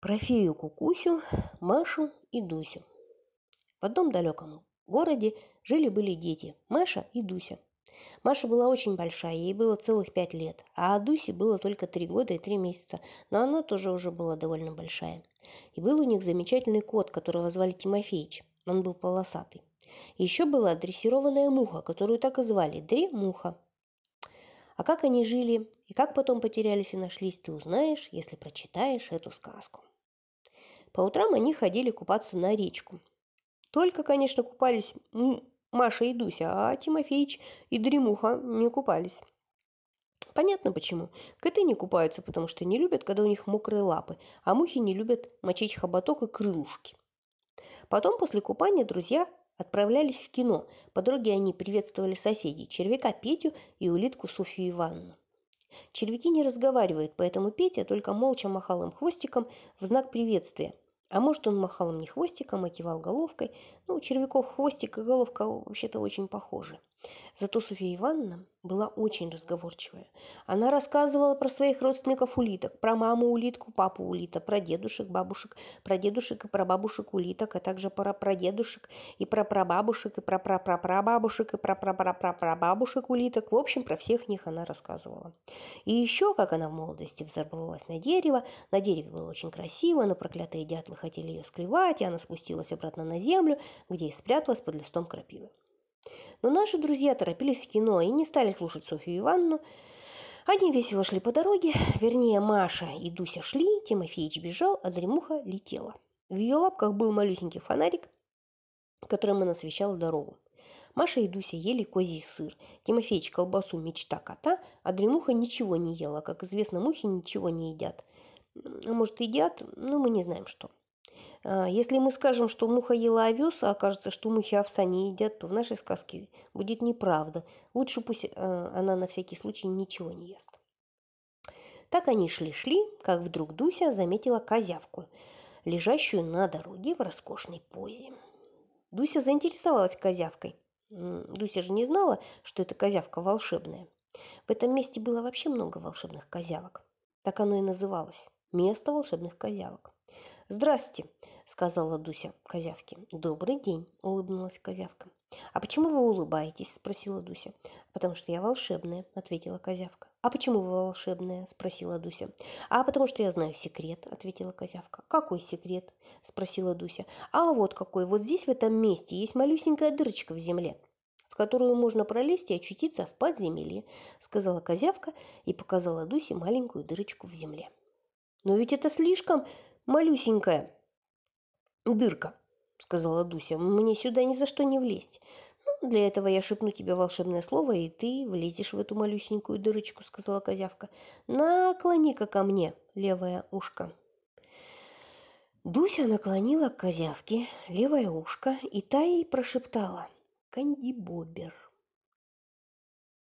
про фею Кукусю, Машу и Дусю. В одном далеком городе жили-были дети Маша и Дуся. Маша была очень большая, ей было целых пять лет, а Дусе было только три года и три месяца, но она тоже уже была довольно большая. И был у них замечательный кот, которого звали Тимофеич. Он был полосатый. Еще была дрессированная муха, которую так и звали – Дре-муха. А как они жили и как потом потерялись и нашлись, ты узнаешь, если прочитаешь эту сказку. По утрам они ходили купаться на речку. Только, конечно, купались Маша и Дуся, а Тимофеич и Дремуха не купались. Понятно почему. Коты не купаются, потому что не любят, когда у них мокрые лапы, а мухи не любят мочить хоботок и крылушки. Потом после купания друзья отправлялись в кино. По дороге они приветствовали соседей – червяка Петю и улитку Софью Ивановну. Червяки не разговаривают, поэтому Петя только молча махал им хвостиком в знак приветствия. А может, он махал им не хвостиком, а кивал головкой. Ну, у червяков хвостик и головка вообще-то очень похожи. Зато Софья Ивановна была очень разговорчивая. Она рассказывала про своих родственников улиток, про маму улитку, папу улита, про дедушек, бабушек, про дедушек и про бабушек улиток, а также про прадедушек и про прабабушек и про прапрапрабабушек и про прапрапрапрабабушек улиток. В общем, про всех них она рассказывала. И еще, как она в молодости взорвалась на дерево. На дереве было очень красиво, но проклятые дятлы хотели ее склевать, и она спустилась обратно на землю, где и спряталась под листом крапивы. Но наши друзья торопились в кино и не стали слушать Софью Ивановну. Они весело шли по дороге, вернее, Маша и Дуся шли, Тимофеич бежал, а Дремуха летела. В ее лапках был малюсенький фонарик, которым она освещала дорогу. Маша и Дуся ели козий сыр, Тимофеич колбасу мечта кота, а Дремуха ничего не ела. Как известно, мухи ничего не едят. А может, едят, но мы не знаем что. А, если мы скажем, что муха ела овес, а окажется, что мухи овса не едят, то в нашей сказке будет неправда. Лучше пусть а, она на всякий случай ничего не ест. Так они шли-шли, как вдруг Дуся заметила козявку, лежащую на дороге в роскошной позе. Дуся заинтересовалась козявкой. Дуся же не знала, что эта козявка волшебная. В этом месте было вообще много волшебных козявок. Так оно и называлось – место волшебных козявок. «Здрасте», — сказала Дуся козявке. «Добрый день», — улыбнулась козявка. «А почему вы улыбаетесь?» — спросила Дуся. «Потому что я волшебная», — ответила козявка. «А почему вы волшебная?» — спросила Дуся. «А потому что я знаю секрет», — ответила козявка. «Какой секрет?» — спросила Дуся. «А вот какой. Вот здесь, в этом месте, есть малюсенькая дырочка в земле в которую можно пролезть и очутиться в подземелье», — сказала козявка и показала Дусе маленькую дырочку в земле. «Но ведь это слишком малюсенькая дырка, сказала Дуся. Мне сюда ни за что не влезть. Ну, для этого я шепну тебе волшебное слово, и ты влезешь в эту малюсенькую дырочку, сказала козявка. Наклони-ка ко мне левое ушко. Дуся наклонила к козявке левое ушко, и та ей прошептала «Кандибобер».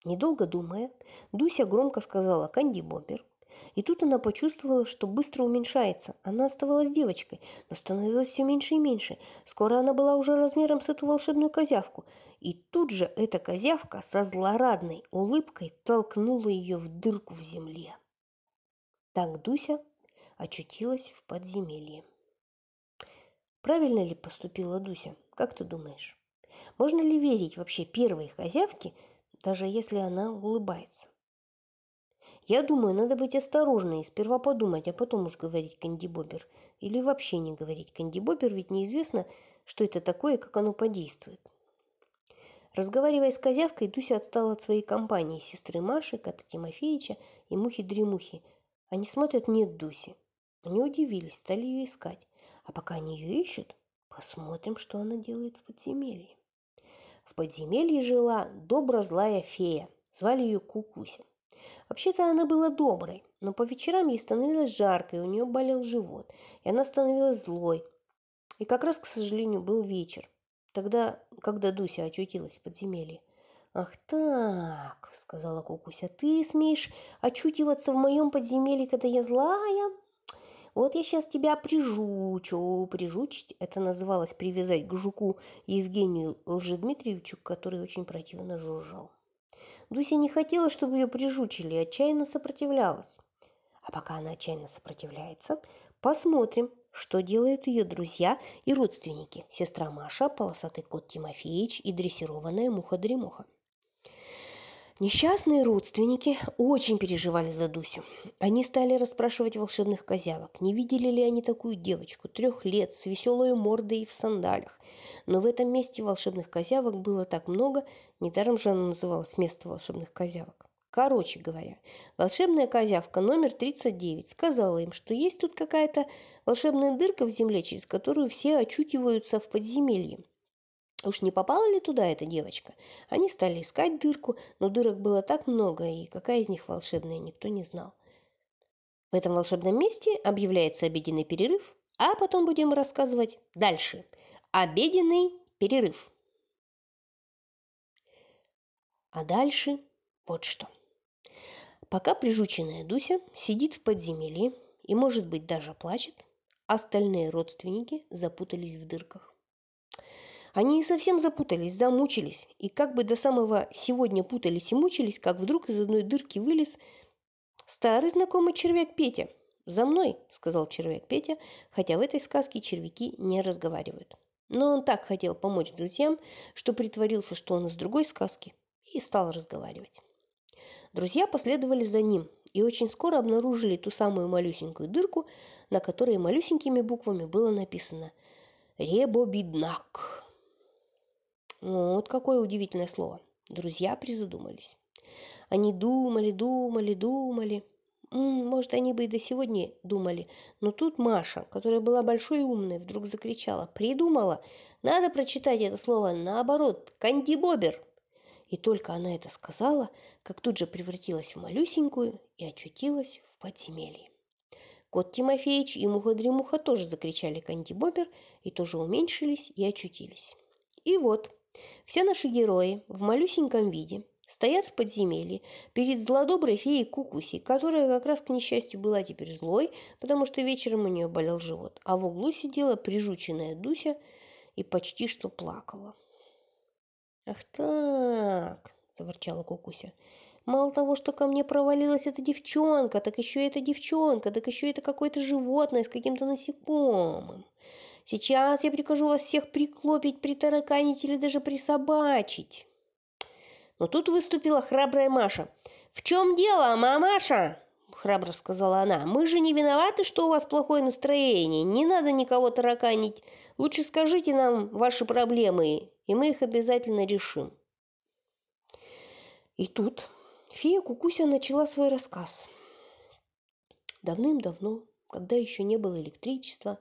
Недолго думая, Дуся громко сказала «Кандибобер», и тут она почувствовала, что быстро уменьшается. Она оставалась девочкой, но становилась все меньше и меньше. Скоро она была уже размером с эту волшебную козявку. И тут же эта козявка со злорадной улыбкой толкнула ее в дырку в земле. Так Дуся очутилась в подземелье. Правильно ли поступила Дуся? Как ты думаешь? Можно ли верить вообще первой козявке, даже если она улыбается? Я думаю, надо быть осторожной и сперва подумать, а потом уж говорить кандибобер. Или вообще не говорить кандибобер, ведь неизвестно, что это такое и как оно подействует. Разговаривая с козявкой, Дуся отстала от своей компании, сестры Маши, кота Тимофеича и мухи-дремухи. Они смотрят, нет Дуси. Они удивились, стали ее искать. А пока они ее ищут, посмотрим, что она делает в подземелье. В подземелье жила добро-злая фея. Звали ее Кукуся. Вообще-то она была доброй, но по вечерам ей становилось жарко, и у нее болел живот, и она становилась злой. И как раз, к сожалению, был вечер, тогда, когда Дуся очутилась в подземелье. «Ах так», — сказала Кукуся, — «ты смеешь очутиваться в моем подземелье, когда я злая?» Вот я сейчас тебя прижучу. Прижучить – это называлось привязать к жуку Евгению Лжедмитриевичу, который очень противно жужжал. Дуся не хотела, чтобы ее прижучили, и отчаянно сопротивлялась. А пока она отчаянно сопротивляется, посмотрим, что делают ее друзья и родственники, сестра Маша, полосатый кот Тимофеич и дрессированная муха-дремуха. Несчастные родственники очень переживали за Дусю. Они стали расспрашивать волшебных козявок, не видели ли они такую девочку, трех лет, с веселой мордой и в сандалях. Но в этом месте волшебных козявок было так много, недаром же оно называлось «Место волшебных козявок». Короче говоря, волшебная козявка номер 39 сказала им, что есть тут какая-то волшебная дырка в земле, через которую все очутиваются в подземелье. Уж не попала ли туда эта девочка? Они стали искать дырку, но дырок было так много, и какая из них волшебная, никто не знал. В этом волшебном месте объявляется обеденный перерыв, а потом будем рассказывать дальше. Обеденный перерыв. А дальше вот что. Пока прижученная Дуся сидит в подземелье и, может быть, даже плачет, остальные родственники запутались в дырках. Они и совсем запутались, замучились. И как бы до самого сегодня путались и мучились, как вдруг из одной дырки вылез старый знакомый червяк Петя. «За мной!» – сказал червяк Петя, хотя в этой сказке червяки не разговаривают. Но он так хотел помочь друзьям, что притворился, что он из другой сказки, и стал разговаривать. Друзья последовали за ним и очень скоро обнаружили ту самую малюсенькую дырку, на которой малюсенькими буквами было написано «Ребобиднак». Вот какое удивительное слово. Друзья призадумались. Они думали, думали, думали. Может, они бы и до сегодня думали. Но тут Маша, которая была большой и умной, вдруг закричала. Придумала. Надо прочитать это слово наоборот. Кандибобер. И только она это сказала, как тут же превратилась в малюсенькую и очутилась в подземелье. Кот Тимофеич и Муха-Дремуха тоже закричали «Кандибобер» и тоже уменьшились и очутились. И вот, все наши герои в малюсеньком виде стоят в подземелье перед злодоброй феей Кукуси, которая как раз, к несчастью, была теперь злой, потому что вечером у нее болел живот, а в углу сидела прижученная Дуся и почти что плакала. «Ах так!» – заворчала Кукуся. «Мало того, что ко мне провалилась эта девчонка, так еще и эта девчонка, так еще это какое-то животное с каким-то насекомым. Сейчас я прикажу вас всех приклопить, притараканить или даже присобачить. Но тут выступила храбрая Маша. «В чем дело, мамаша?» – храбро сказала она. «Мы же не виноваты, что у вас плохое настроение. Не надо никого тараканить. Лучше скажите нам ваши проблемы, и мы их обязательно решим». И тут фея Кукуся начала свой рассказ. Давным-давно когда еще не было электричества,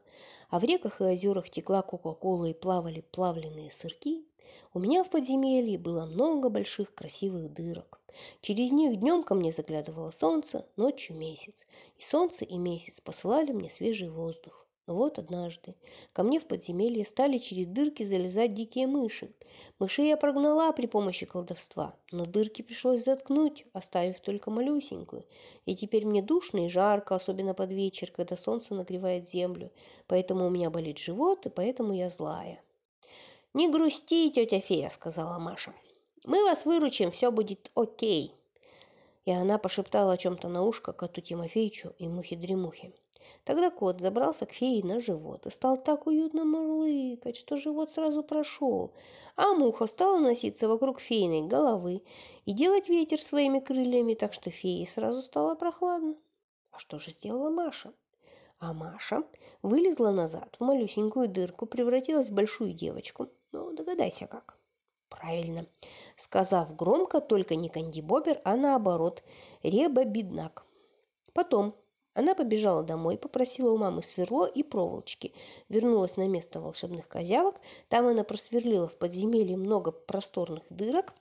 а в реках и озерах текла кока-кола и плавали плавленые сырки, у меня в подземелье было много больших красивых дырок. Через них днем ко мне заглядывало солнце, ночью месяц. И солнце, и месяц посылали мне свежий воздух. Но вот однажды ко мне в подземелье стали через дырки залезать дикие мыши. Мышей я прогнала при помощи колдовства, но дырки пришлось заткнуть, оставив только малюсенькую. И теперь мне душно и жарко, особенно под вечер, когда солнце нагревает землю. Поэтому у меня болит живот, и поэтому я злая. «Не грусти, тетя фея», — сказала Маша. «Мы вас выручим, все будет окей». И она пошептала о чем-то на ушко коту Тимофеичу и мухе-дремухе. Тогда кот забрался к фее на живот и стал так уютно мурлыкать, что живот сразу прошел, а муха стала носиться вокруг фейной головы и делать ветер своими крыльями, так что фее сразу стало прохладно. А что же сделала Маша? А Маша вылезла назад в малюсенькую дырку, превратилась в большую девочку. Ну, догадайся как. Правильно. Сказав громко, только не кандибобер, а наоборот, реба-беднак. Потом она побежала домой, попросила у мамы сверло и проволочки, вернулась на место волшебных козявок. Там она просверлила в подземелье много просторных дырок,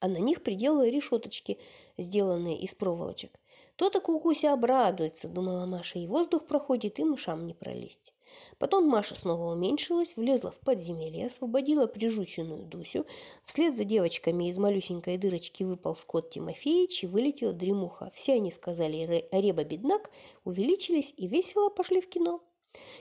а на них приделала решеточки, сделанные из проволочек. То-то Кукуся обрадуется, думала Маша, и воздух проходит, и мышам не пролезть. Потом Маша снова уменьшилась, влезла в подземелье, освободила прижученную Дусю. Вслед за девочками из малюсенькой дырочки выпал скот Тимофеич и вылетела дремуха. Все они сказали «Реба-беднак», увеличились и весело пошли в кино.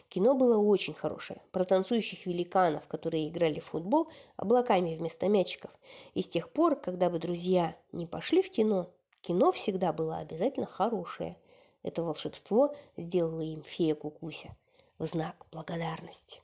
Кино было очень хорошее, про танцующих великанов, которые играли в футбол облаками вместо мячиков. И с тех пор, когда бы друзья не пошли в кино, кино всегда было обязательно хорошее. Это волшебство сделала им фея Кукуся в знак благодарности.